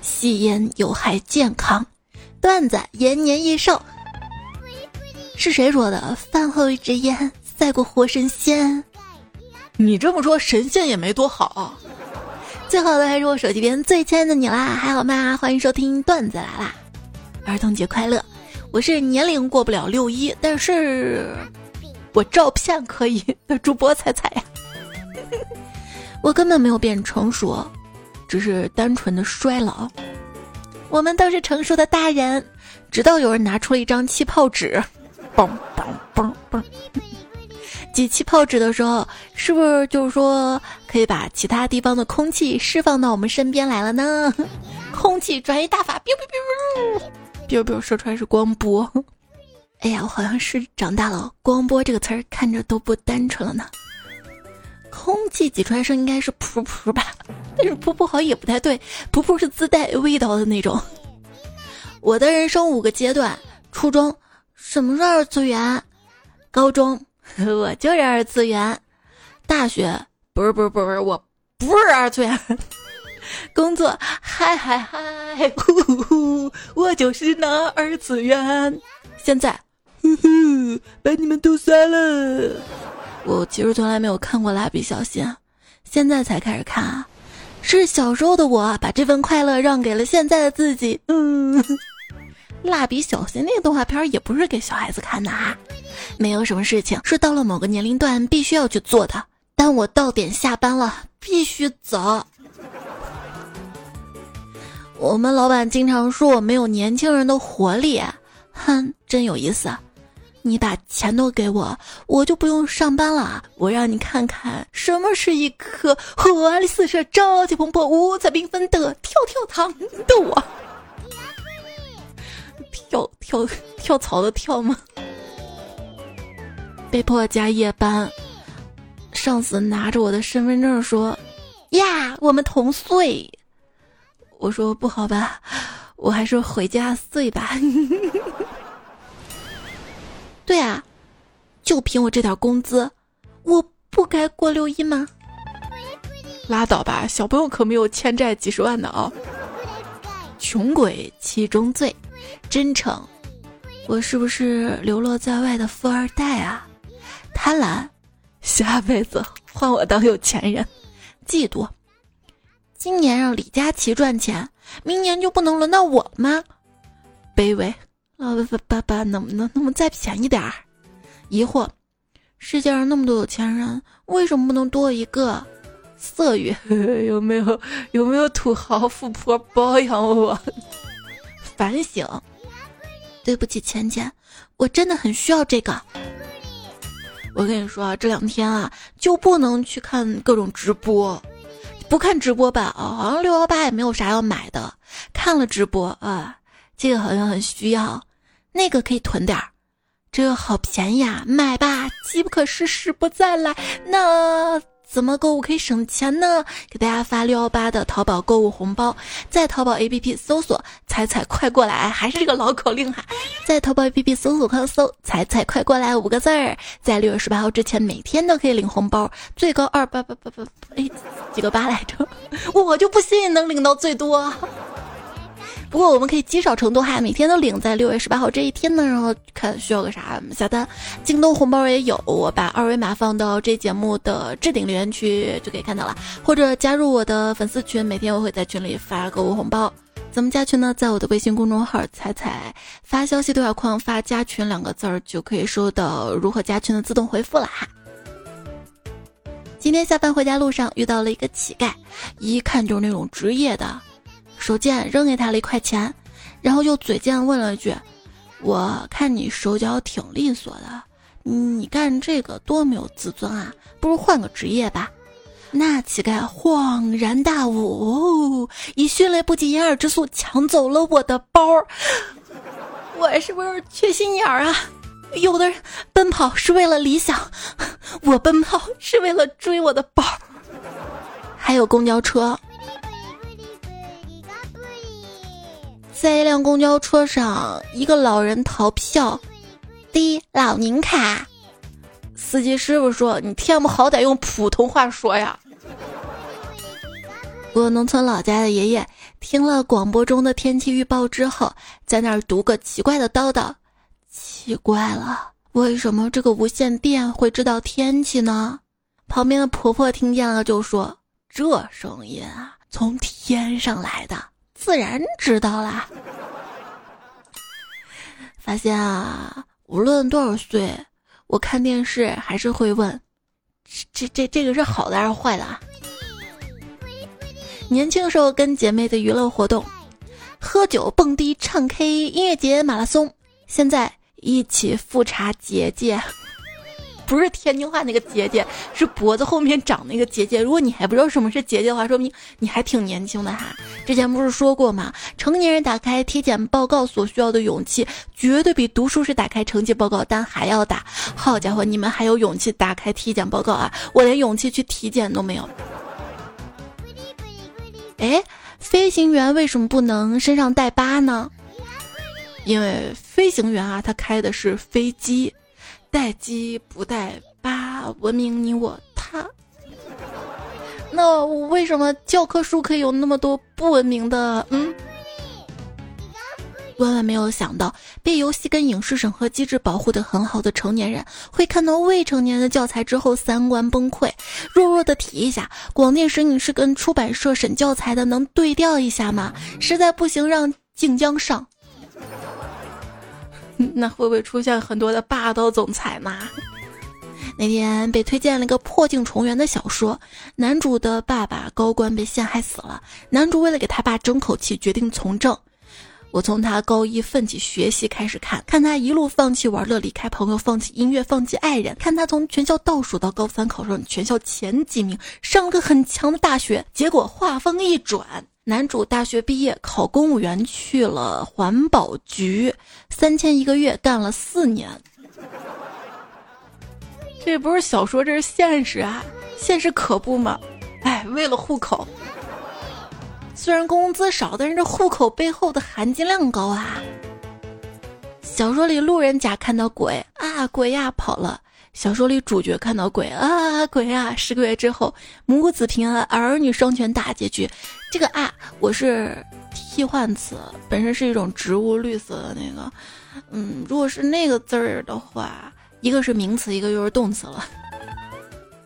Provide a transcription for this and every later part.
吸烟有害健康，段子延年益寿。是谁说的？饭后一支烟，赛过活神仙。你这么说，神仙也没多好。最好的还是我手机边最亲爱的你啦，还好吗？欢迎收听段子来啦，儿童节快乐！我是年龄过不了六一，但是我照片可以的主播彩彩呀。我根本没有变成熟，只是单纯的衰老。我们都是成熟的大人，直到有人拿出了一张气泡纸，嘣嘣嘣嘣。挤气泡纸的时候，是不是就是说可以把其他地方的空气释放到我们身边来了呢？空气转移大法，biu biu biu biu biu，说出来是光波。哎呀，我好像是长大了，光波这个词儿看着都不单纯了呢。空气挤出来声应该是噗噗吧，但是噗噗好像也不太对，噗噗是自带味道的那种。我的人生五个阶段：初中，什么是二次元？高中。我就是二次元，大学不是不是不是我不是二次元，工作嗨嗨嗨，呼呼，我就是那二次元。现在，呼呼，把你们都杀了。我其实从来没有看过蜡笔小新，现在才开始看啊。是小时候的我把这份快乐让给了现在的自己。嗯，蜡笔小新那个动画片也不是给小孩子看的啊。没有什么事情是到了某个年龄段必须要去做的。但我到点下班了，必须走。我们老板经常说我没有年轻人的活力，哼，真有意思。你把钱都给我，我就不用上班了。我让你看看什么是一颗活力四射、朝气蓬勃、五彩缤纷的跳跳糖的我。跳跳跳槽的跳吗？被迫加夜班，上司拿着我的身份证说：“呀，我们同岁。”我说：“不好吧，我还是回家睡吧。”对啊，就凭我这点工资，我不该过六一吗？拉倒吧，小朋友可没有欠债几十万的啊！穷鬼七宗罪，真诚。我是不是流落在外的富二代啊？贪婪，下辈子换我当有钱人；嫉妒，今年让李佳琦赚钱，明年就不能轮到我吗？卑微，老爸爸能不能能不能再便宜点儿？疑惑，世界上那么多有钱人，为什么不能多一个？色欲，有没有有没有土豪富婆包养我？反省，对不起，钱钱，我真的很需要这个。我跟你说啊，这两天啊就不能去看各种直播，不看直播吧啊，好像六幺八也没有啥要买的。看了直播啊，这个好像很需要，那个可以囤点儿，这个好便宜啊，买吧，机不可失，时不再来。那。怎么购物可以省钱呢？给大家发六幺八的淘宝购物红包，在淘宝 APP 搜索“彩彩快过来”，还是这个老口令哈，在淘宝 APP 搜索快搜“彩彩快过来”五个字儿，在六月十八号之前每天都可以领红包，最高二八八八八，哎，几个八来着？我就不信能领到最多。不过我们可以积少成多哈，每天都领在六月十八号这一天呢，然后看需要个啥下单。京东红包也有，我把二维码放到这节目的置顶留言区就可以看到了，或者加入我的粉丝群，每天我会在群里发购物红包。怎么加群呢？在我的微信公众号“彩彩”发消息对话框发“加群”两个字儿，就可以收到如何加群的自动回复了哈。今天下班回家路上遇到了一个乞丐，一看就是那种职业的。手贱扔给他了一块钱，然后又嘴贱问了一句：“我看你手脚挺利索的，你干这个多没有自尊啊！不如换个职业吧。”那乞丐恍然大悟，以迅雷不及掩耳之速抢走了我的包儿。我是不是缺心眼儿啊？有的人奔跑是为了理想，我奔跑是为了追我的包儿。还有公交车。在一辆公交车上，一个老人逃票，滴老年卡。司机师傅说：“你天不好歹用普通话说呀。”我农村老家的爷爷听了广播中的天气预报之后，在那儿读个奇怪的叨叨。奇怪了，为什么这个无线电会知道天气呢？旁边的婆婆听见了就说：“这声音啊，从天上来的，自然知道啦。”发现啊，无论多少岁，我看电视还是会问：这这这个是好的还是坏的啊？年轻时候跟姐妹的娱乐活动，喝酒、蹦迪、唱 K、音乐节、马拉松，现在。一起复查结界，不是天津话那个结节，是脖子后面长那个结节。如果你还不知道什么是结节的话，说明你还挺年轻的哈。之前不是说过吗？成年人打开体检报告所需要的勇气，绝对比读书时打开成绩报告单还要大。好家伙，你们还有勇气打开体检报告啊？我连勇气去体检都没有。哎，飞行员为什么不能身上带疤呢？因为飞行员啊，他开的是飞机，待机不带八，文明你我他。那我为什么教科书可以有那么多不文明的？嗯，万万没有想到，被游戏跟影视审核机制保护的很好的成年人，会看到未成年的教材之后三观崩溃。弱弱的提一下，广电审影师跟出版社审教材的能对调一下吗？实在不行让晋江上。那会不会出现很多的霸道总裁嘛？那天被推荐了一个破镜重圆的小说，男主的爸爸高官被陷害死了，男主为了给他爸争口气，决定从政。我从他高一奋起学习开始看，看他一路放弃玩乐，离开朋友，放弃音乐，放弃爱人，看他从全校倒数到高三考上全校前几名，上了个很强的大学，结果画风一转。男主大学毕业考公务员去了环保局，三千一个月干了四年。这不是小说，这是现实啊！现实可不嘛？哎，为了户口，虽然工资少，但是这户口背后的含金量高啊。小说里路人甲看到鬼啊，鬼呀跑了。小说里主角看到鬼啊鬼啊，十个月之后母子平安，儿女双全，大结局。这个啊，我是替换词，本身是一种植物，绿色的那个。嗯，如果是那个字儿的话，一个是名词，一个又是动词了。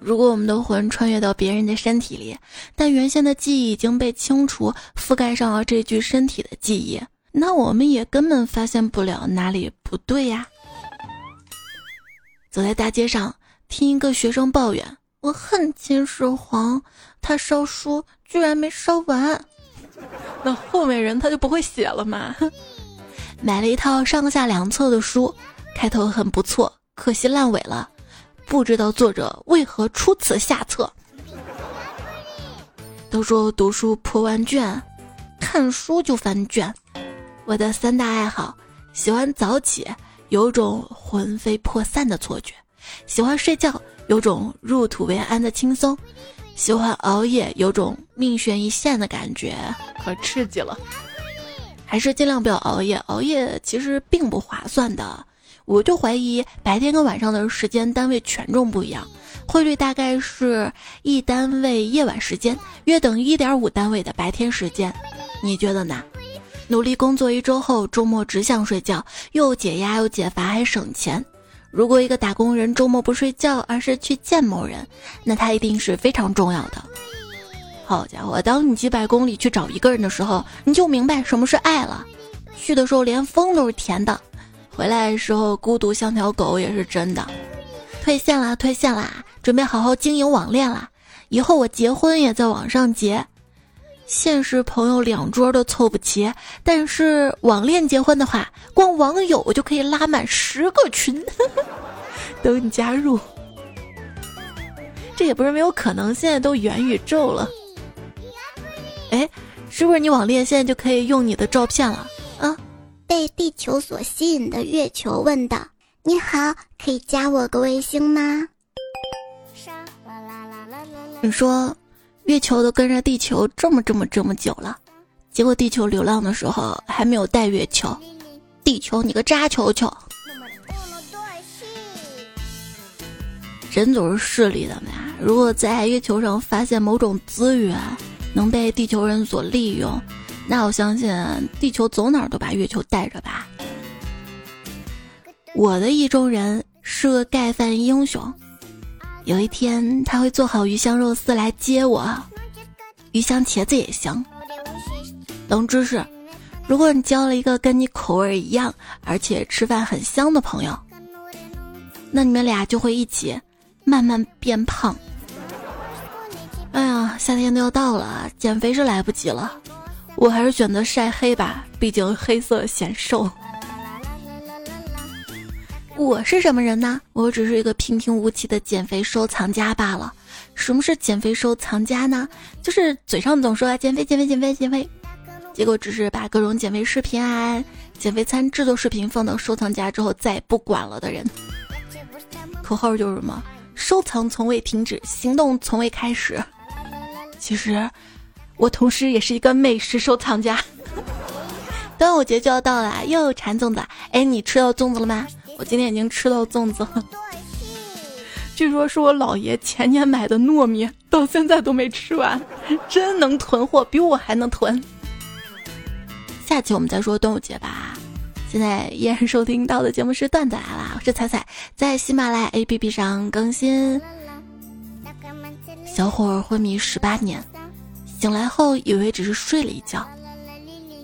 如果我们的魂穿越到别人的身体里，但原先的记忆已经被清除，覆盖上了这具身体的记忆，那我们也根本发现不了哪里不对呀。走在大街上，听一个学生抱怨：“我恨秦始皇，他烧书居然没烧完。”那后面人他就不会写了吗？买了一套上下两册的书，开头很不错，可惜烂尾了，不知道作者为何出此下策。都说读书破万卷，看书就翻卷。我的三大爱好，喜欢早起。有种魂飞魄散的错觉，喜欢睡觉，有种入土为安的轻松，喜欢熬夜，有种命悬一线的感觉，可刺激了。还是尽量不要熬夜，熬夜其实并不划算的。我就怀疑白天跟晚上的时间单位权重不一样，汇率大概是一单位夜晚时间约等于一点五单位的白天时间，你觉得呢？努力工作一周后，周末只想睡觉，又解压又解乏还省钱。如果一个打工人周末不睡觉，而是去见某人，那他一定是非常重要的。好家伙，当你几百公里去找一个人的时候，你就明白什么是爱了。去的时候连风都是甜的，回来的时候孤独像条狗也是真的。退线啦，退线啦，准备好好经营网恋啦。以后我结婚也在网上结。现实朋友两桌都凑不齐，但是网恋结婚的话，光网友就可以拉满十个群，等你加入。这也不是没有可能，现在都元宇宙了。哎，是不是你网恋现在就可以用你的照片了？啊？被地球所吸引的月球问道：“你好，可以加我个微信吗？”你说。月球都跟着地球这么这么这么久了，结果地球流浪的时候还没有带月球，地球你个渣球球！人总是势利的嘛，如果在月球上发现某种资源，能被地球人所利用，那我相信地球走哪儿都把月球带着吧。我的意中人是个盖饭英雄，有一天他会做好鱼香肉丝来接我，鱼香茄子也行。冷知识：如果你交了一个跟你口味一样，而且吃饭很香的朋友，那你们俩就会一起慢慢变胖。哎呀，夏天都要到了，减肥是来不及了，我还是选择晒黑吧，毕竟黑色显瘦。我是什么人呢？我只是一个平平无奇的减肥收藏家罢了。什么是减肥收藏家呢？就是嘴上总说减肥、减肥、减肥、减肥，结果只是把各种减肥视频啊、减肥餐制作视频放到收藏夹之后再也不管了的人。口号就是什么？收藏从未停止，行动从未开始。其实，我同时也是一个美食收藏家。端午节就要到了，又馋粽子。哎，你吃到粽子了吗？我今天已经吃到粽子了，据说是我姥爷前年买的糯米，到现在都没吃完，真能囤货，比我还能囤。下期我们再说端午节吧。现在依然收听到的节目是段子来了，我是彩彩，在喜马拉雅 APP 上更新。小伙儿昏迷十八年，醒来后以为只是睡了一觉，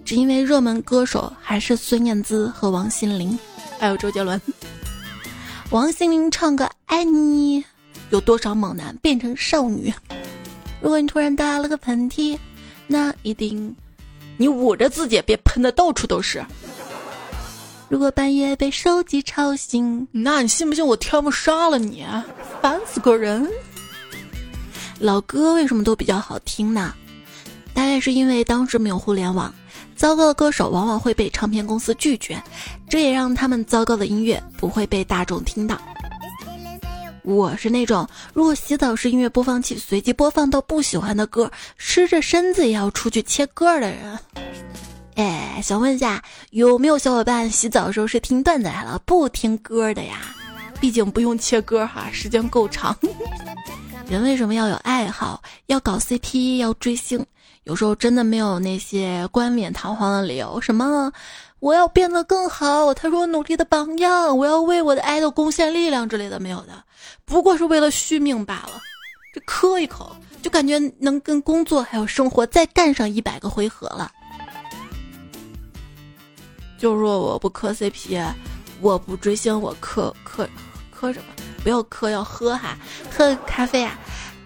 只因为热门歌手还是孙燕姿和王心凌。还有周杰伦，王心凌唱个爱你，有多少猛男变成少女？如果你突然打了个喷嚏，那一定你捂着自己，别喷的到处都是。如果半夜被手机吵醒，那你信不信我天不杀了你？烦死个人！老歌为什么都比较好听呢？大概是因为当时没有互联网。糟糕的歌手往往会被唱片公司拒绝，这也让他们糟糕的音乐不会被大众听到。我是那种如果洗澡时音乐播放器随机播放到不喜欢的歌，湿着身子也要出去切歌的人。哎，想问一下，有没有小伙伴洗澡的时候是听段子来了，不听歌的呀？毕竟不用切歌哈，时间够长。人为什么要有爱好？要搞 CP，要追星？有时候真的没有那些冠冕堂皇的理由，什么我要变得更好，他是我努力的榜样，我要为我的爱豆贡献力量之类的没有的，不过是为了续命罢了。这磕一口就感觉能跟工作还有生活再干上一百个回合了。就说我不磕 CP，我不追星，我磕磕磕什么？不要磕，要喝哈，喝咖啡啊。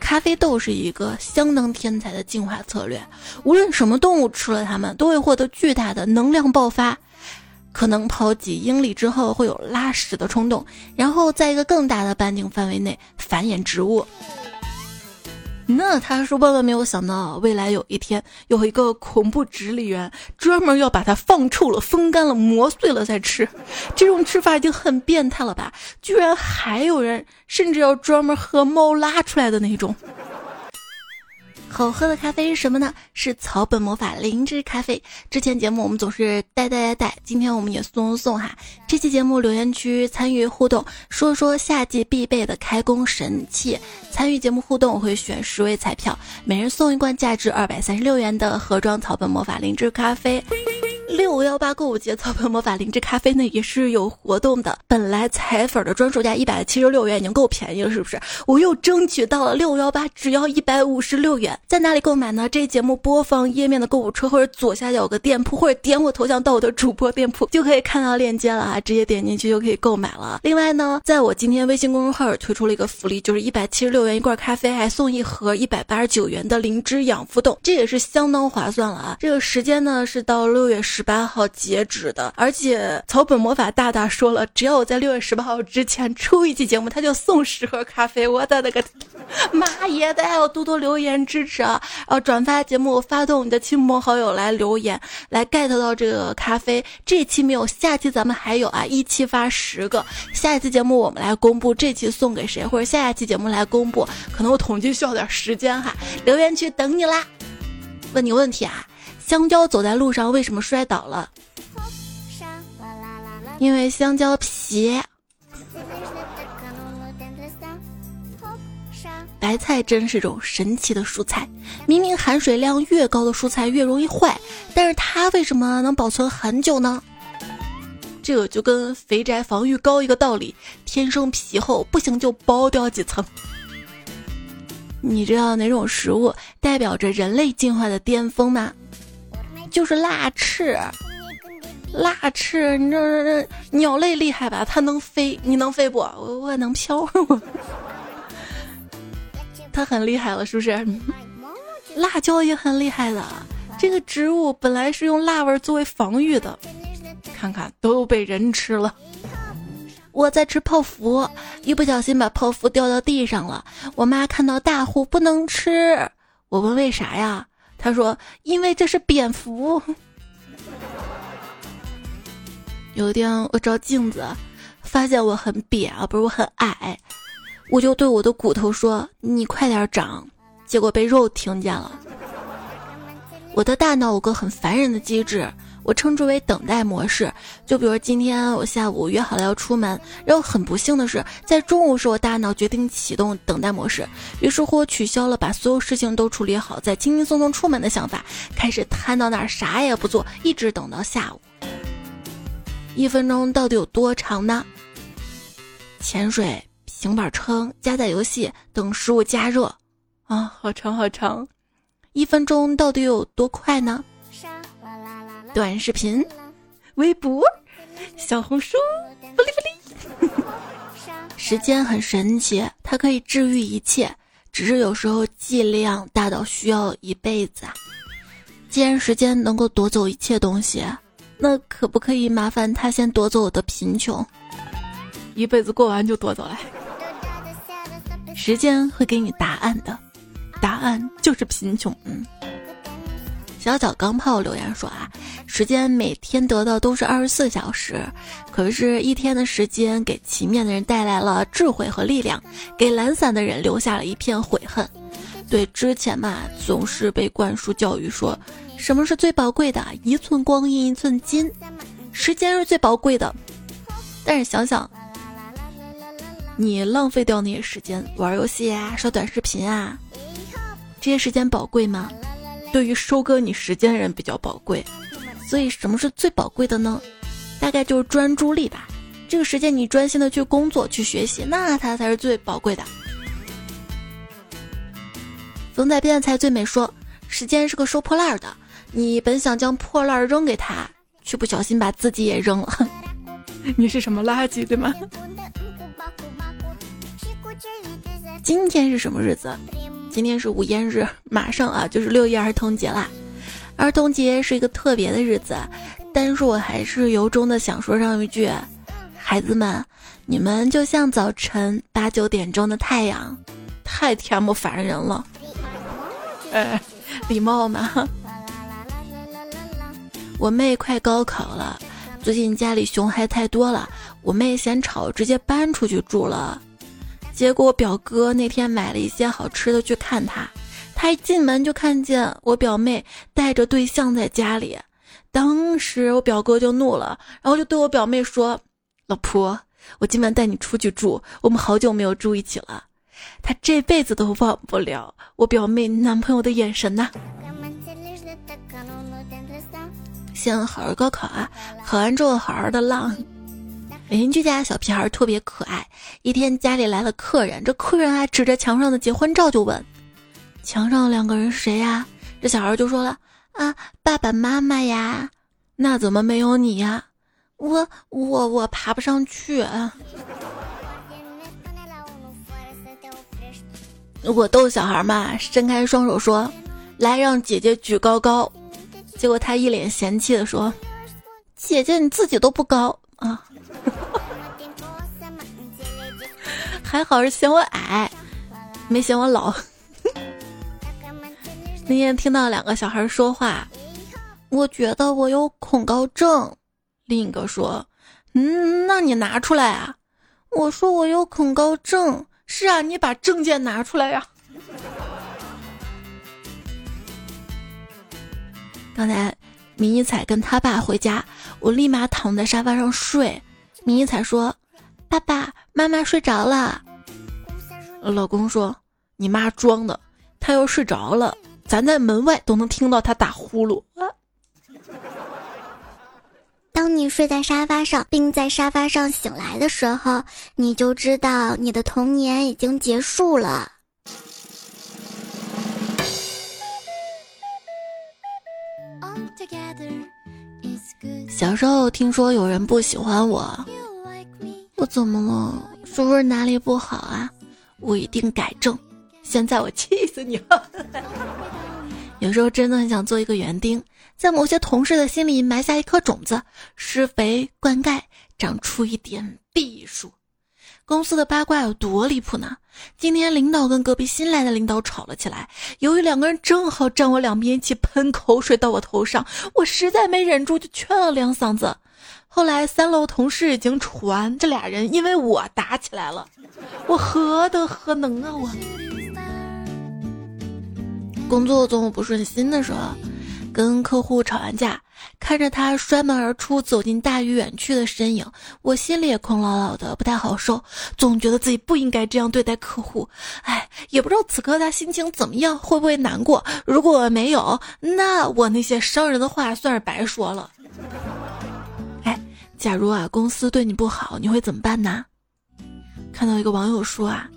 咖啡豆是一个相当天才的进化策略，无论什么动物吃了它们，都会获得巨大的能量爆发，可能跑几英里之后会有拉屎的冲动，然后在一个更大的半径范围内繁衍植物。那他是万万没有想到，未来有一天有一个恐怖直立员专门要把它放臭了、风干了、磨碎了再吃，这种吃法已经很变态了吧？居然还有人甚至要专门喝猫拉出来的那种。好喝的咖啡是什么呢？是草本魔法灵芝咖啡。之前节目我们总是带带带带，今天我们也送送哈。这期节目留言区参与互动，说说夏季必备的开工神器。参与节目互动，我会选十位彩票，每人送一罐价值二百三十六元的盒装草本魔法灵芝咖啡。六幺八购物节草本魔法灵芝咖啡呢也是有活动的，本来彩粉的专属价一百七十六元已经够便宜了，是不是？我又争取到了六幺八只要一百五十六元，在哪里购买呢？这节目播放页面的购物车或者左下角有个店铺，或者点我头像到我的主播店铺就可以看到链接了啊，直接点进去就可以购买了。另外呢，在我今天微信公众号推出了一个福利，就是一百七十六元一罐咖啡，还送一盒一百八十九元的灵芝养肤冻，这也是相当划算了啊！这个时间呢是到六月十八号截止的，而且草本魔法大大说了，只要我在六月十八号之前出一期节目，他就送十盒咖啡。我的那个 妈耶大家，要多多留言支持啊！呃，转发节目，发动你的亲朋好友来留言，来 get 到这个咖啡。这期没有，下期咱们还有啊，一期发十个。下一期节目我们来公布这期送给谁，或者下一期节目来公布，可能我统计需要点时间哈。留言区等你啦！问你问题啊。香蕉走在路上为什么摔倒了？因为香蕉皮。白菜真是种神奇的蔬菜，明明含水量越高的蔬菜越容易坏，但是它为什么能保存很久呢？这个就跟肥宅防御高一个道理，天生皮厚，不行就剥掉几层。你知道哪种食物代表着人类进化的巅峰吗？就是蜡翅。蜡翅，你这这鸟类厉害吧？它能飞，你能飞不？我我能飘。它很厉害了，是不是？辣椒也很厉害的。这个植物本来是用辣味作为防御的，看看都被人吃了。我在吃泡芙，一不小心把泡芙掉到地上了。我妈看到大呼不能吃。我问为啥呀？他说因为这是蝙蝠。有一天我照镜子，发现我很扁啊，不是我很矮，我就对我的骨头说：“你快点长。”结果被肉听见了。我的大脑有个很烦人的机制，我称之为等待模式。就比如今天我下午约好了要出门，然后很不幸的是，在中午时我大脑决定启动等待模式，于是乎我取消了把所有事情都处理好再轻轻松松出门的想法，开始瘫到那儿啥也不做，一直等到下午。一分钟到底有多长呢？潜水、平板撑、加载游戏等食物加热，啊，好长好长。一分钟到底有多快呢？短视频、微博、小红书，不离不离。时间很神奇，它可以治愈一切，只是有时候剂量大到需要一辈子。既然时间能够夺走一切东西，那可不可以麻烦他先夺走我的贫穷？一辈子过完就夺走来。时间会给你答案的。答案就是贫穷。嗯，小小钢炮留言说啊，时间每天得到都是二十四小时，可是，一天的时间给勤勉的人带来了智慧和力量，给懒散的人留下了一片悔恨。对，之前嘛，总是被灌输教育说，什么是最宝贵的？一寸光阴一寸金，时间是最宝贵的。但是想想，你浪费掉那些时间，玩游戏啊，刷短视频啊。这些时间宝贵吗？对于收割你时间的人比较宝贵，所以什么是最宝贵的呢？大概就是专注力吧。这个时间你专心的去工作、去学习，那它才是最宝贵的。冯在变才最美说，时间是个收破烂的，你本想将破烂扔给他，却不小心把自己也扔了。你是什么垃圾对吗？今天是什么日子？今天是五烟日，马上啊就是六一儿童节啦。儿童节是一个特别的日子，但是我还是由衷的想说上一句：孩子们，你们就像早晨八九点钟的太阳，太天不烦人了。哎，礼貌嘛。我妹快高考了，最近家里熊孩太多了，我妹嫌吵，直接搬出去住了。结果我表哥那天买了一些好吃的去看他，他一进门就看见我表妹带着对象在家里，当时我表哥就怒了，然后就对我表妹说：“老婆，我今晚带你出去住，我们好久没有住一起了。”他这辈子都忘不了我表妹男朋友的眼神呐。先好好高考啊，考完之后好好的浪。邻居家小屁孩特别可爱。一天家里来了客人，这客人还指着墙上的结婚照就问：“墙上两个人谁呀？”这小孩就说了：“啊，爸爸妈妈呀。”那怎么没有你呀？我我我爬不上去。啊我逗小孩嘛，伸开双手说：“来，让姐姐举高高。”结果他一脸嫌弃的说：“姐姐你自己都不高啊。”还好是嫌我矮，没嫌我老。那天听到两个小孩说话，我觉得我有恐高症。另一个说：“嗯，那你拿出来啊！”我说：“我有恐高症。”是啊，你把证件拿出来呀。刚才迷彩跟他爸回家，我立马躺在沙发上睡。迷彩说：“爸爸妈妈睡着了。”老公说：“你妈装的，她要睡着了，咱在门外都能听到她打呼噜。当你睡在沙发上，并在沙发上醒来的时候，你就知道你的童年已经结束了。小时候听说有人不喜欢我，我怎么了？是不是哪里不好啊？我一定改正。现在我气死你了！有时候真的很想做一个园丁，在某些同事的心里埋下一颗种子，施肥灌溉，长出一点碧树。公司的八卦有多离谱呢？今天领导跟隔壁新来的领导吵了起来，由于两个人正好站我两边，一起喷口水到我头上，我实在没忍住，就劝了两嗓子。后来三楼同事已经传这俩人因为我打起来了，我何德何能啊我！工作总有不顺心的时候，跟客户吵完架。看着他摔门而出，走进大雨远去的身影，我心里也空落落的，不太好受。总觉得自己不应该这样对待客户。哎，也不知道此刻他心情怎么样，会不会难过？如果没有，那我那些伤人的话算是白说了。哎，假如啊，公司对你不好，你会怎么办呢？看到一个网友说啊，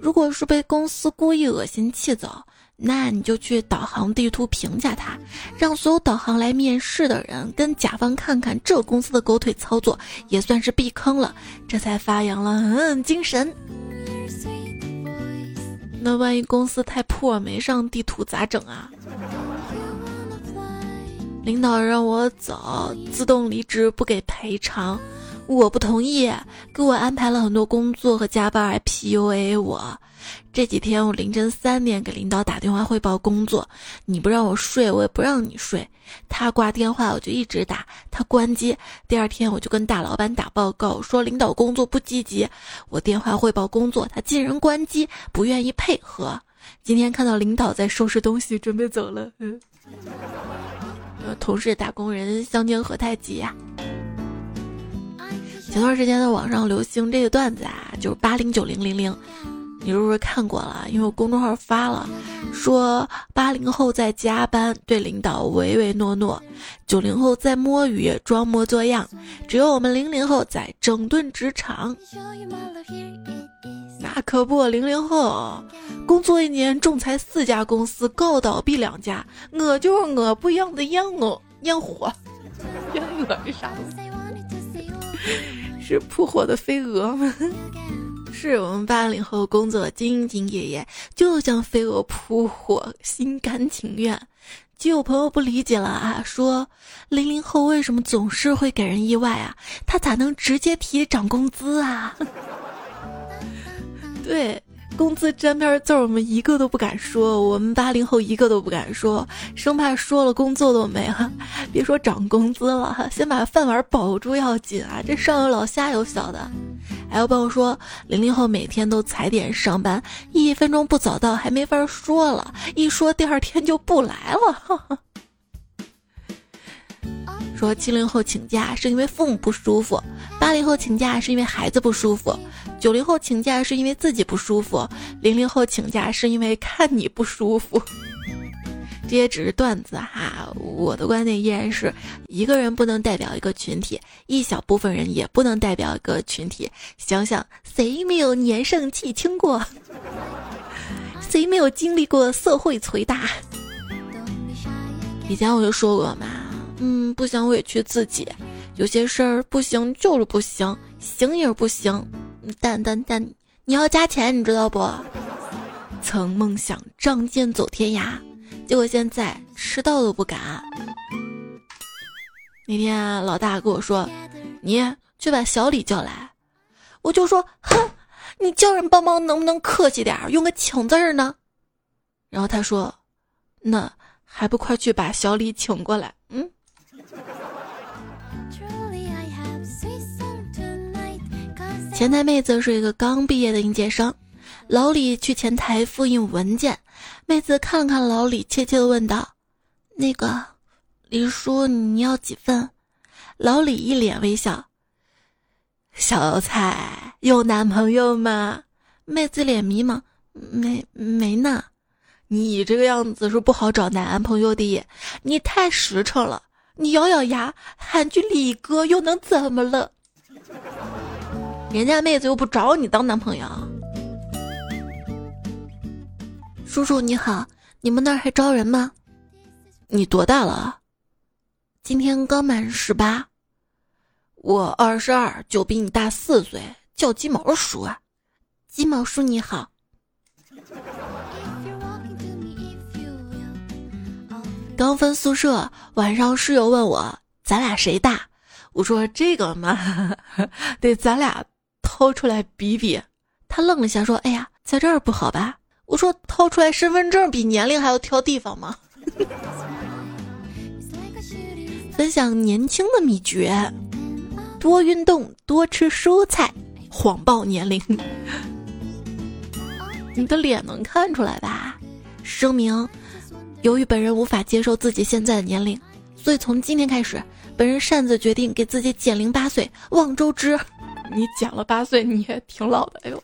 如果是被公司故意恶心气走。那你就去导航地图评价他，让所有导航来面试的人跟甲方看看这公司的狗腿操作，也算是避坑了，这才发扬了嗯精神。那万一公司太破没上地图咋整啊？领导让我走，自动离职不给赔偿，我不同意，给我安排了很多工作和加班，还 PUA 我。这几天我凌晨三点给领导打电话汇报工作，你不让我睡，我也不让你睡。他挂电话我就一直打，他关机。第二天我就跟大老板打报告，说领导工作不积极。我电话汇报工作，他竟然关机，不愿意配合。今天看到领导在收拾东西，准备走了。嗯，同事打工人相煎何太急呀。前段时间在网上流行这个段子啊，就是八零九零零零。你是不是看过了？因为我公众号发了，说八零后在加班，对领导唯唯诺诺；九零后在摸鱼，装模作样；只有我们零零后在整顿职场。那可不，零零后工作一年，仲裁四家公司，告倒闭两家。我就是我，不一样的样哦，烟火，烟我是啥？是扑火的飞蛾吗？是我们八零后工作兢兢业业，就像飞蛾扑火，心甘情愿。就有朋友不理解了啊，说零零后为什么总是会给人意外啊？他咋能直接提涨工资啊？对。工资沾边字儿，我们一个都不敢说。我们八零后一个都不敢说，生怕说了工作都没了。别说涨工资了，先把饭碗保住要紧啊！这上有老下有小的。还有朋友说，零零后每天都踩点上班，一分钟不早到还没法说了，一说第二天就不来了。说七零后请假是因为父母不舒服，八零后请假是因为孩子不舒服，九零后请假是因为自己不舒服，零零后请假是因为看你不舒服。这些只是段子哈，我的观点依然是一个人不能代表一个群体，一小部分人也不能代表一个群体。想想谁没有年少气轻过？谁没有经历过社会捶打？以前我就说过嘛。嗯，不想委屈自己，有些事儿不行就是不行，行也是不行。但但但，你要加钱，你知道不？曾梦想仗剑走天涯，结果现在迟到都不敢。那天老大跟我说：“你去把小李叫来。”我就说：“哼，你叫人帮忙能不能客气点，用个请字儿呢？”然后他说：“那还不快去把小李请过来？”嗯。前台妹子是一个刚毕业的应届生，老李去前台复印文件，妹子看了看老李，怯怯的问道：“那个，李叔，你要几份？”老李一脸微笑：“小菜有男朋友吗？”妹子脸迷茫：“没没呢。你这个样子是不好找男朋友的，你太实诚了。你咬咬牙喊句李哥又能怎么了？人家妹子又不找你当男朋友。叔叔你好，你们那儿还招人吗？你多大了？今天刚满十八。我二十二，就比你大四岁，叫鸡毛叔啊！鸡毛叔你好。刚分宿舍，晚上室友问我咱俩谁大，我说这个嘛，得咱俩掏出来比比。他愣了一下，说：“哎呀，在这儿不好吧？”我说：“掏出来身份证比年龄还要挑地方吗？” 分享年轻的秘诀：多运动，多吃蔬菜。谎报年龄，你的脸能看出来吧？声明。由于本人无法接受自己现在的年龄，所以从今天开始，本人擅自决定给自己减龄八岁。望周知，你减了八岁，你也挺老的。哎呦，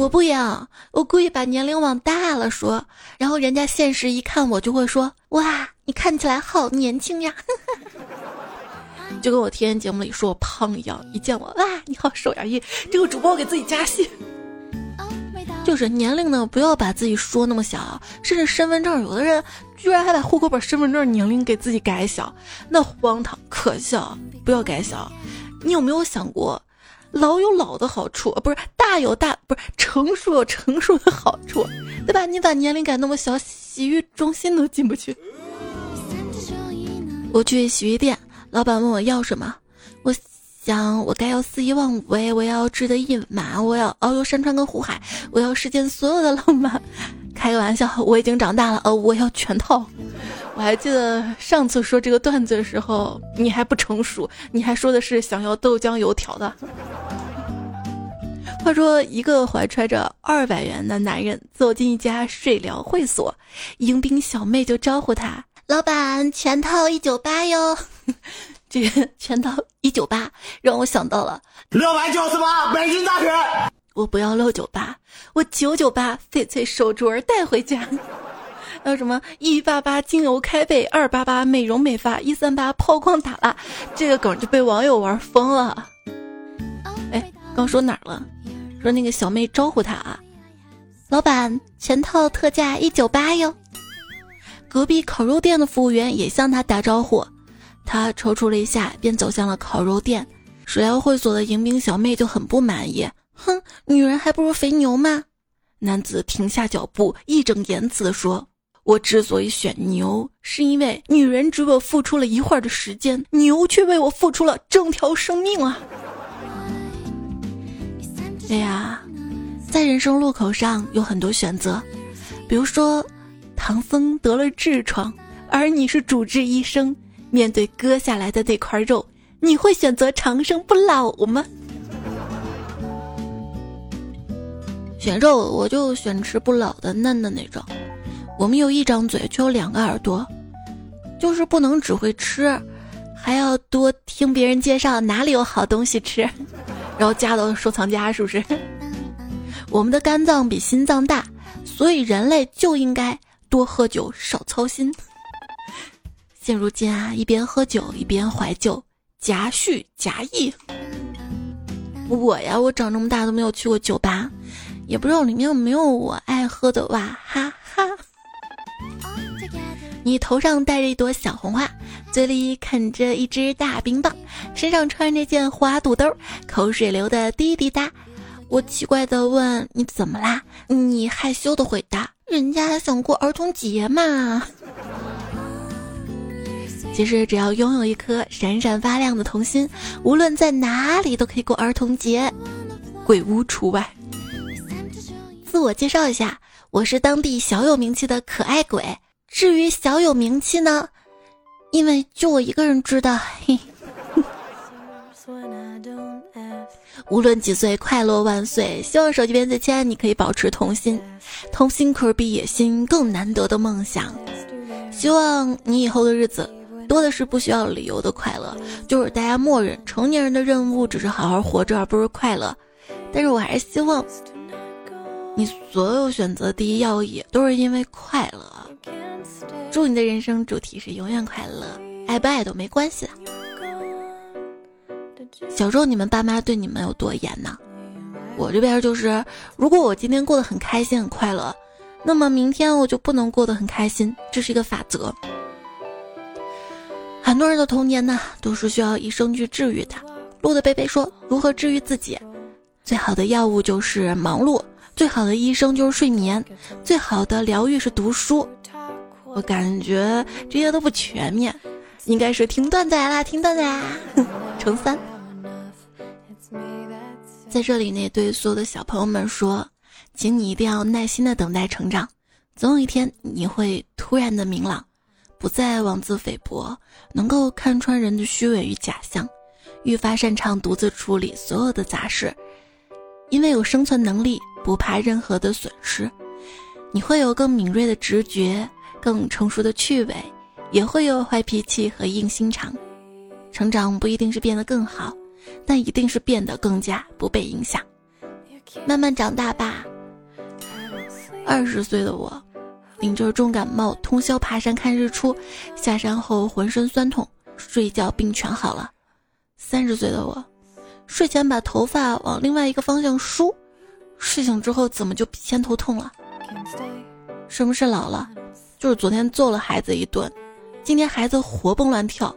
我不养，我故意把年龄往大了说，然后人家现实一看我就会说：哇，你看起来好年轻呀！就跟我天节目里说我胖一样，一见我哇，你好瘦呀！一这个主播给自己加戏。就是年龄呢，不要把自己说那么小，甚至身份证，有的人居然还把户口本、身份证年龄给自己改小，那荒唐可笑！不要改小。你有没有想过，老有老的好处，不是大有大，不是成熟有成熟的好处，对吧？你把年龄改那么小，洗浴中心都进不去。我去洗浴店，老板问我要什么，我。想我该要肆意妄为，我要志得意满，我要遨游山川跟湖海，我要世间所有的浪漫。开个玩笑，我已经长大了，呃，我要全套。我还记得上次说这个段子的时候，你还不成熟，你还说的是想要豆浆油条的。话说，一个怀揣着二百元的男人走进一家水疗会所，迎宾小妹就招呼他：“老板，全套一九八哟。”这个全套一九八，让我想到了六百九十八，北京大学。我不要六九八，我九九八，翡翠手镯带回家。还有什么一八八精油开背，二八八美容美发，一三八抛光打蜡，这个梗就被网友玩疯了。哎，刚说哪儿了？说那个小妹招呼他啊，老板，全套特价一九八哟。隔壁烤肉店的服务员也向他打招呼。他踌躇了一下，便走向了烤肉店。水疗会所的迎宾小妹就很不满意：“哼，女人还不如肥牛吗？”男子停下脚步，义正言辞地说：“我之所以选牛，是因为女人只为我付出了一会儿的时间，牛却为我付出了整条生命啊！”哎呀，在人生路口上有很多选择，比如说，唐僧得了痔疮，而你是主治医生。面对割下来的那块肉，你会选择长生不老吗？选肉，我就选吃不老的嫩的那种。我们有一张嘴，却有两个耳朵，就是不能只会吃，还要多听别人介绍哪里有好东西吃，然后加到收藏夹，是不是？我们的肝脏比心脏大，所以人类就应该多喝酒，少操心。现如今啊，一边喝酒一边怀旧，夹叙夹议。我呀，我长这么大都没有去过酒吧，也不知道里面有没有我爱喝的哇哈哈。你头上戴着一朵小红花，嘴里啃着一只大冰棒，身上穿着件花肚兜，口水流的滴滴答。我奇怪的问你怎么啦？你害羞的回答：人家还想过儿童节嘛。其实只要拥有一颗闪闪发亮的童心，无论在哪里都可以过儿童节，鬼屋除外。自我介绍一下，我是当地小有名气的可爱鬼。至于小有名气呢，因为就我一个人知道。嘿。无论几岁，快乐万岁！希望手机边最亲爱你可以保持童心，童心可是比野心更难得的梦想。希望你以后的日子。多的是不需要理由的快乐，就是大家默认成年人的任务只是好好活着，而不是快乐。但是我还是希望你所有选择第一要义都是因为快乐。祝你的人生主题是永远快乐，爱不爱都没关系的。小时候你们爸妈对你们有多严呢？我这边就是，如果我今天过得很开心很快乐，那么明天我就不能过得很开心，这是一个法则。很多人的童年呢，都是需要医生去治愈的。路的贝贝说：“如何治愈自己？最好的药物就是忙碌，最好的医生就是睡眠，最好的疗愈是读书。”我感觉这些都不全面，应该是听段子来啦，听段子啦，乘三。在这里呢，对所有的小朋友们说，请你一定要耐心的等待成长，总有一天你会突然的明朗，不再妄自菲薄，能够看穿人的虚伪与假象，愈发擅长独自处理所有的杂事，因为有生存能力，不怕任何的损失，你会有更敏锐的直觉，更成熟的趣味，也会有坏脾气和硬心肠。成长不一定是变得更好。但一定是变得更加不被影响，慢慢长大吧。二十岁的我，领着重感冒，通宵爬山看日出，下山后浑身酸痛，睡觉病全好了。三十岁的我，睡前把头发往另外一个方向梳，睡醒之后怎么就偏头痛了？什么是老了？就是昨天揍了孩子一顿，今天孩子活蹦乱跳。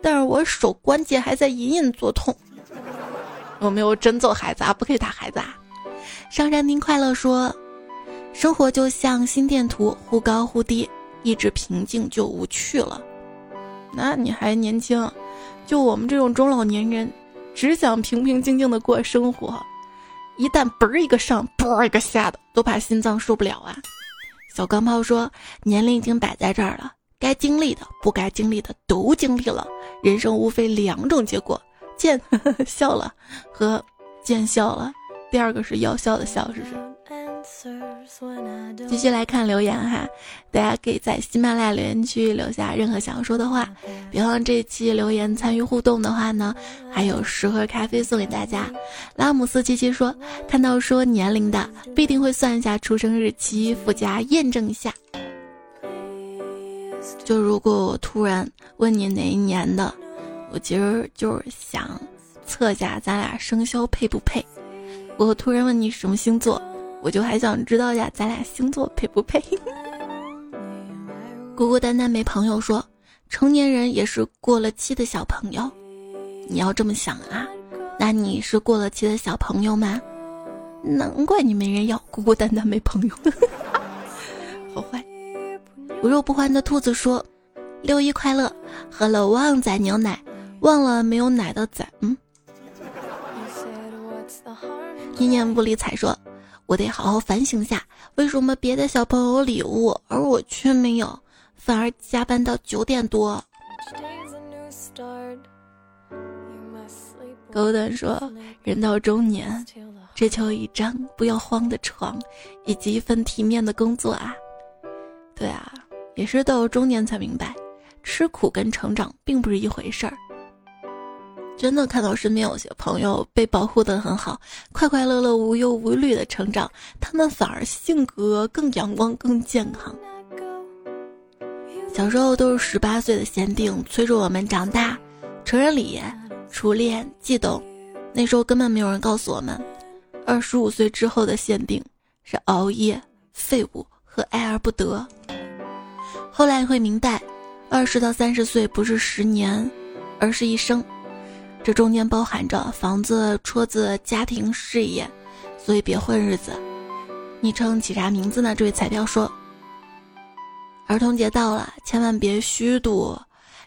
但是我手关节还在隐隐作痛，我没有真揍孩子啊，不可以打孩子啊。上山听快乐说，生活就像心电图，忽高忽低，一直平静就无趣了。那你还年轻，就我们这种中老年人，只想平平静静的过生活，一旦嘣一个上，嘣一个下的，都怕心脏受不了啊。小钢炮说，年龄已经摆在这儿了。该经历的、不该经历的都经历了，人生无非两种结果：见笑了和见笑了。第二个是要笑的笑，是不是？继续来看留言哈，大家可以在喜马拉雅留言区留下任何想要说的话。别忘这期留言参与互动的话呢，还有十盒咖啡送给大家。拉姆斯七七说，看到说年龄的，必定会算一下出生日期，附加验证一下。就如果我突然问你哪一年的，我其实就是想测下咱俩生肖配不配。我突然问你什么星座，我就还想知道一下咱俩星座配不配。孤孤单单没朋友说，成年人也是过了期的小朋友。你要这么想啊？那你是过了期的小朋友吗？难怪你没人要，孤孤单单没朋友。好坏。无肉不欢的兔子说：“六一快乐，喝了旺仔牛奶，忘了没有奶的仔。”嗯。一念不理睬说：“我得好好反省下，为什么别的小朋友有礼物，而我却没有，反而加班到九点多。”狗蛋说：“人到中年，追求一张不要慌的床，以及一份体面的工作啊。”对啊。也是到中年才明白，吃苦跟成长并不是一回事儿。真的看到身边有些朋友被保护的很好，快快乐乐、无忧无虑的成长，他们反而性格更阳光、更健康。小时候都是十八岁的限定，催着我们长大。成人礼、初恋、悸动，那时候根本没有人告诉我们，二十五岁之后的限定是熬夜、废物和爱而不得。后来会明白，二十到三十岁不是十年，而是一生。这中间包含着房子、车子、家庭、事业，所以别混日子。昵称起啥名字呢？这位彩票说：“儿童节到了，千万别虚度。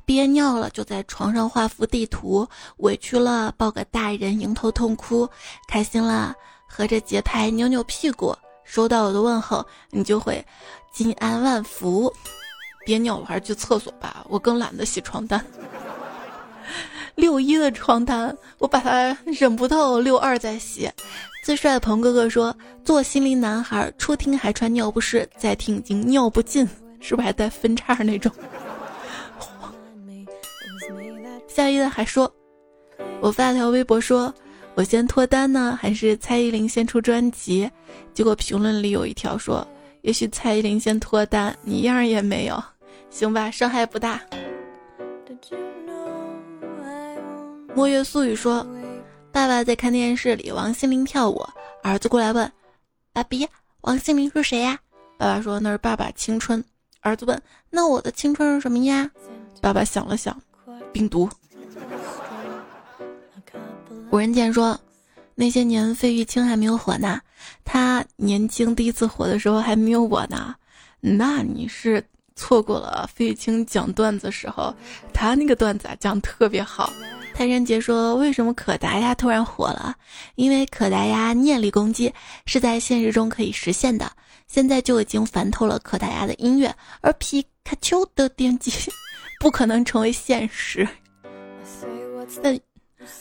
憋尿了就在床上画幅地图，委屈了抱个大人迎头痛哭，开心了合着节拍扭扭屁股。收到我的问候，你就会金安万福。”憋尿，我还是去厕所吧。我更懒得洗床单。六一的床单，我把它忍不到六二再洗。最帅的鹏哥哥说：“做心灵男孩，初听还穿尿不湿，再听已经尿不尽，是不是还带分叉那种？”夏一的还说：“我发了条微博说，我先脱单呢，还是蔡依林先出专辑？结果评论里有一条说，也许蔡依林先脱单，你样也没有，行吧，伤害不大。墨月素语说，爸爸在看电视里，王心凌跳舞，儿子过来问，爸比，王心凌是谁呀？爸爸说那是爸爸青春。儿子问，那我的青春是什么呀？爸爸想了想，病毒。古人见说，那些年费玉清还没有火呢，他年轻第一次火的时候还没有我呢，那你是错过了费玉清讲段子时候，他那个段子啊讲特别好。泰山杰说，为什么可达鸭突然火了？因为可达鸭念力攻击是在现实中可以实现的，现在就已经烦透了可达鸭的音乐，而皮卡丘的电击 不可能成为现实。但。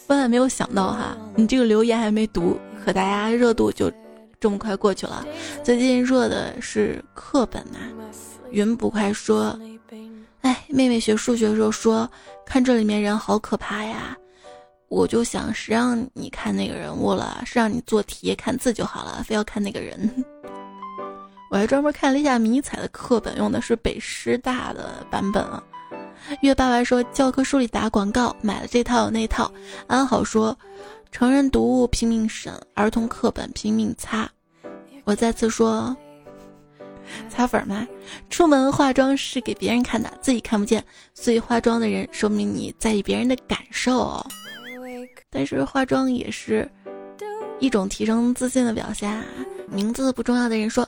万万没有想到哈，你这个留言还没读，可达鸭热度就这么快过去了。最近热的是课本呐。云不快说：“哎，妹妹学数学的时候说，看这里面人好可怕呀。”我就想，谁让你看那个人物了？是让你做题看字就好了，非要看那个人。我还专门看了一下迷彩的课本，用的是北师大的版本啊。月爸爸说教科书里打广告，买了这套那套。安好说，成人读物拼命审，儿童课本拼命擦。我再次说，擦粉吗？出门化妆是给别人看的，自己看不见，所以化妆的人说明你在意别人的感受。但是化妆也是一种提升自信的表现啊。名字不重要的人说，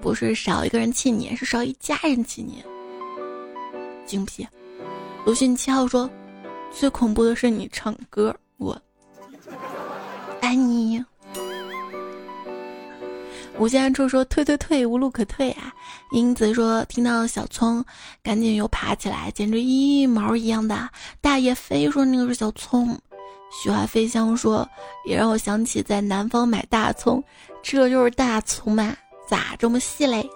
不是少一个人气你，是少一家人气你。精辟。鲁迅七号说：“最恐怖的是你唱歌，我爱你。”无限处说：“退退退，无路可退啊！”英子说：“听到小葱，赶紧又爬起来，简直一毛一样的。”大爷飞说：“那个是小葱。”雪花飞香说：“也让我想起在南方买大葱，这就是大葱嘛？咋这么细嘞？”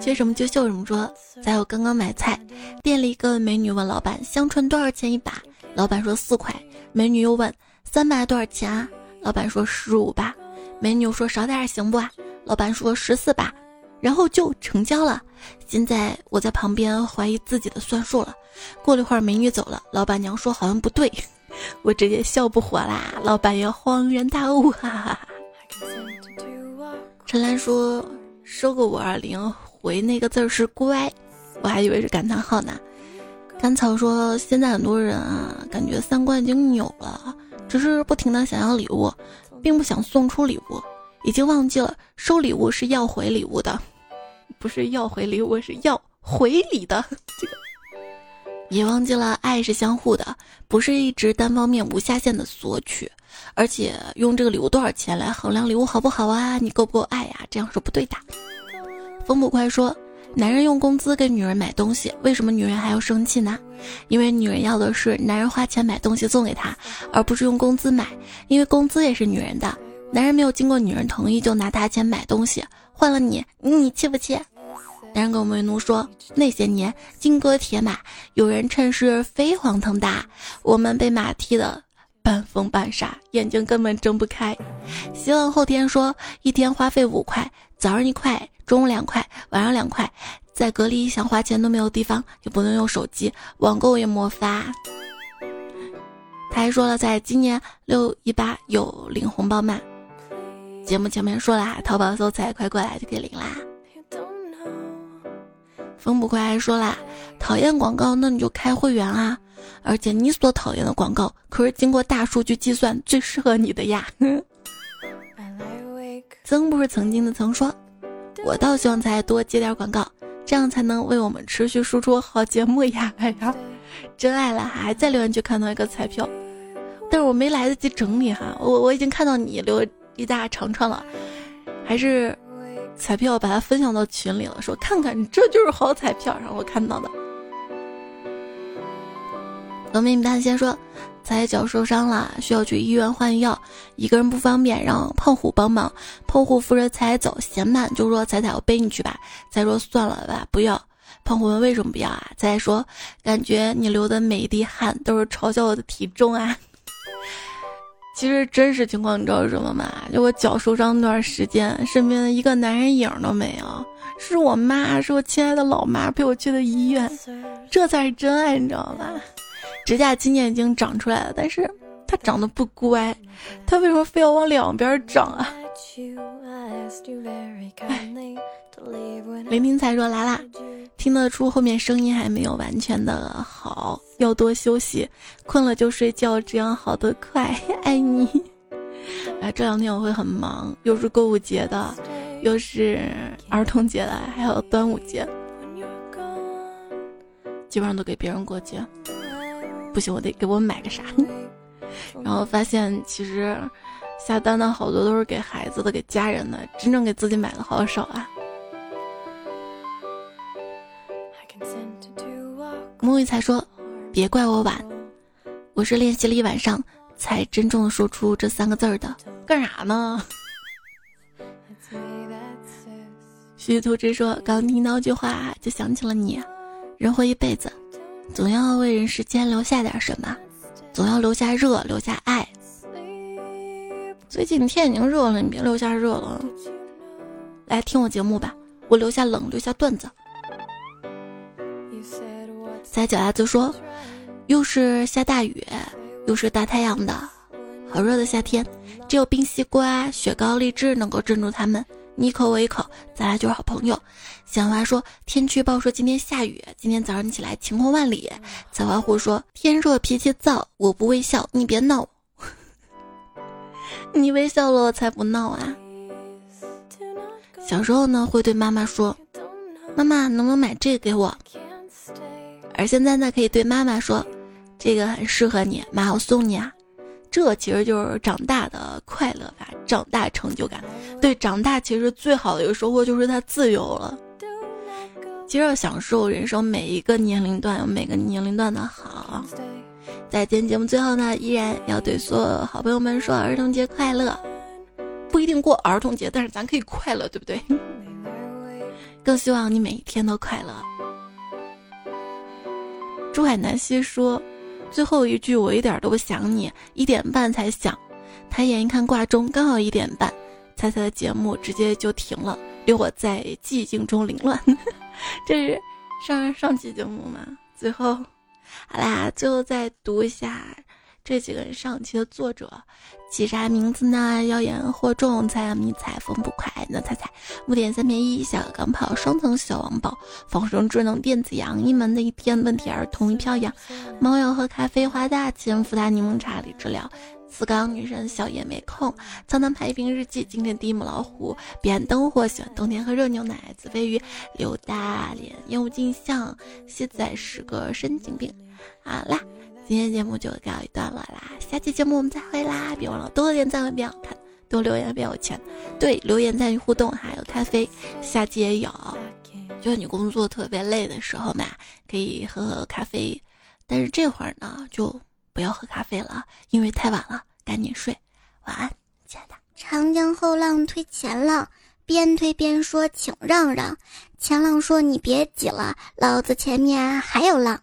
缺什么就秀什么。说，在我刚刚买菜，店里一个美女问老板香椿多少钱一把，老板说四块。美女又问三把多少钱啊？老板说十五把。美女说少点行不？老板说十四吧，然后就成交了。现在我在旁边怀疑自己的算术了。过了一会儿，美女走了，老板娘说好像不对，我直接笑不活啦。老板也恍然大悟，哈哈哈。陈兰说收个五二零。回那个字儿是乖，我还以为是感叹号呢。甘草说，现在很多人啊，感觉三观已经扭了，只是不停的想要礼物，并不想送出礼物，已经忘记了收礼物是要回礼物的，不是要回礼物，是要回礼的。这个也忘记了爱是相互的，不是一直单方面无下限的索取，而且用这个礼物多少钱来衡量礼物好不好啊？你够不够爱呀？这样是不对的。风不快说：“男人用工资给女人买东西，为什么女人还要生气呢？因为女人要的是男人花钱买东西送给她，而不是用工资买。因为工资也是女人的，男人没有经过女人同意就拿她钱买东西，换了你，你气不气？”男人跟为奴说：“那些年金戈铁马，有人趁势飞黄腾达，我们被马踢的半疯半傻，眼睛根本睁不开。”希望后天说：“一天花费五块，早上一块。”中午两块，晚上两块，在隔离想花钱都没有地方，也不能用手机，网购也没法。他还说了，在今年六一八有领红包吗？节目前面说啦，淘宝搜“财快过来”就可以领啦。风不快还说啦，讨厌广告，那你就开会员啊！而且你所讨厌的广告，可是经过大数据计算最适合你的呀。曾不是曾经的曾说。我倒希望再多接点广告，这样才能为我们持续输出好节目呀！哎呀，真爱了，还在留言区看到一个彩票，但是我没来得及整理哈，我我已经看到你留一大长串了，还是彩票把它分享到群里了，说看看这就是好彩票，让我看到的。农民大先说。彩脚受伤了，需要去医院换药，一个人不方便，让胖虎帮忙。胖虎扶着彩走，嫌慢，就说：“彩彩，我背你去吧。”彩说：“算了吧，不要。”胖虎问：“为什么不要啊？”彩说：“感觉你流的每一滴汗都是嘲笑我的体重啊。”其实真实情况你知道是什么吗？就我脚受伤那段时间，身边的一个男人影都没有，是我妈，是我亲爱的老妈陪我去的医院，这才是真爱，你知道吧？指甲今年已经长出来了，但是它长得不乖，它为什么非要往两边长啊？林林才说：“来啦，听得出后面声音还没有完全的好，要多休息，困了就睡觉，这样好得快。爱你。”哎，这两天我会很忙，又是购物节的，又是儿童节的，还有端午节，基本上都给别人过节。不行，我得给我买个啥。然后发现其实下单的好多都是给孩子的，给家人的，真正给自己买的好少啊。木易才说：“别怪我晚，我是练习了一晚上才真正的说出这三个字儿的。干啥呢？”徐图之说：“刚听到句话就想起了你，人活一辈子，总要为人世间留下点什么，总要留下热，留下爱。最近天已经热了，你别留下热了，来听我节目吧，我留下冷，留下段子。”在脚丫子说：“又是下大雨，又是大太阳的，好热的夏天，只有冰西瓜、雪糕、荔枝能够镇住他们。你一口我一口，咱俩就是好朋友。”小花说：“天气预报说今天下雨，今天早上起来晴空万里。”采花虎说：“天热脾气躁，我不微笑，你别闹。你微笑了，我才不闹啊。”小时候呢，会对妈妈说：“妈妈，能不能买这个给我？”而现在呢，可以对妈妈说：“这个很适合你，妈，我送你啊。”这其实就是长大的快乐吧，长大成就感。对，长大其实最好的一个收获就是他自由了。其实要享受人生每一个年龄段，有每个年龄段的好。在今天节目最后呢，依然要对所有好朋友们说儿童节快乐。不一定过儿童节，但是咱可以快乐，对不对？更希望你每一天都快乐。珠海南希说：“最后一句我一点都不想你，一点半才想。抬眼一看挂钟，刚好一点半。猜猜的节目直接就停了，留我在寂静中凌乱。这是上上期节目吗？最后，好啦，最后再读一下。”这几个人上期的作者起啥名字呢？妖言惑众，猜迷彩风不快，那猜猜木点三片一，小钢炮，双层小王宝，仿生智能电子羊，一门的一天问题儿童一飘扬，猫要喝咖啡，花大钱，福大柠檬茶里治疗。四缸女神小叶没空，苍南排冰日记，今天第一母老虎，彼岸灯火，喜欢冬天喝热牛奶，子飞鱼，刘大脸，烟雾镜像，西仔是个神经病。好啦。今天节目就告一段落啦，下期节目我们再会啦！别忘了多点赞变好看，多留言变有钱。对，留言参与互动还有咖啡，下期也有。就你工作特别累的时候嘛，可以喝喝咖啡，但是这会儿呢就不要喝咖啡了，因为太晚了，赶紧睡，晚安，亲爱的。长江后浪推前浪，边推边说请让让，前浪说你别挤了，老子前面还有浪。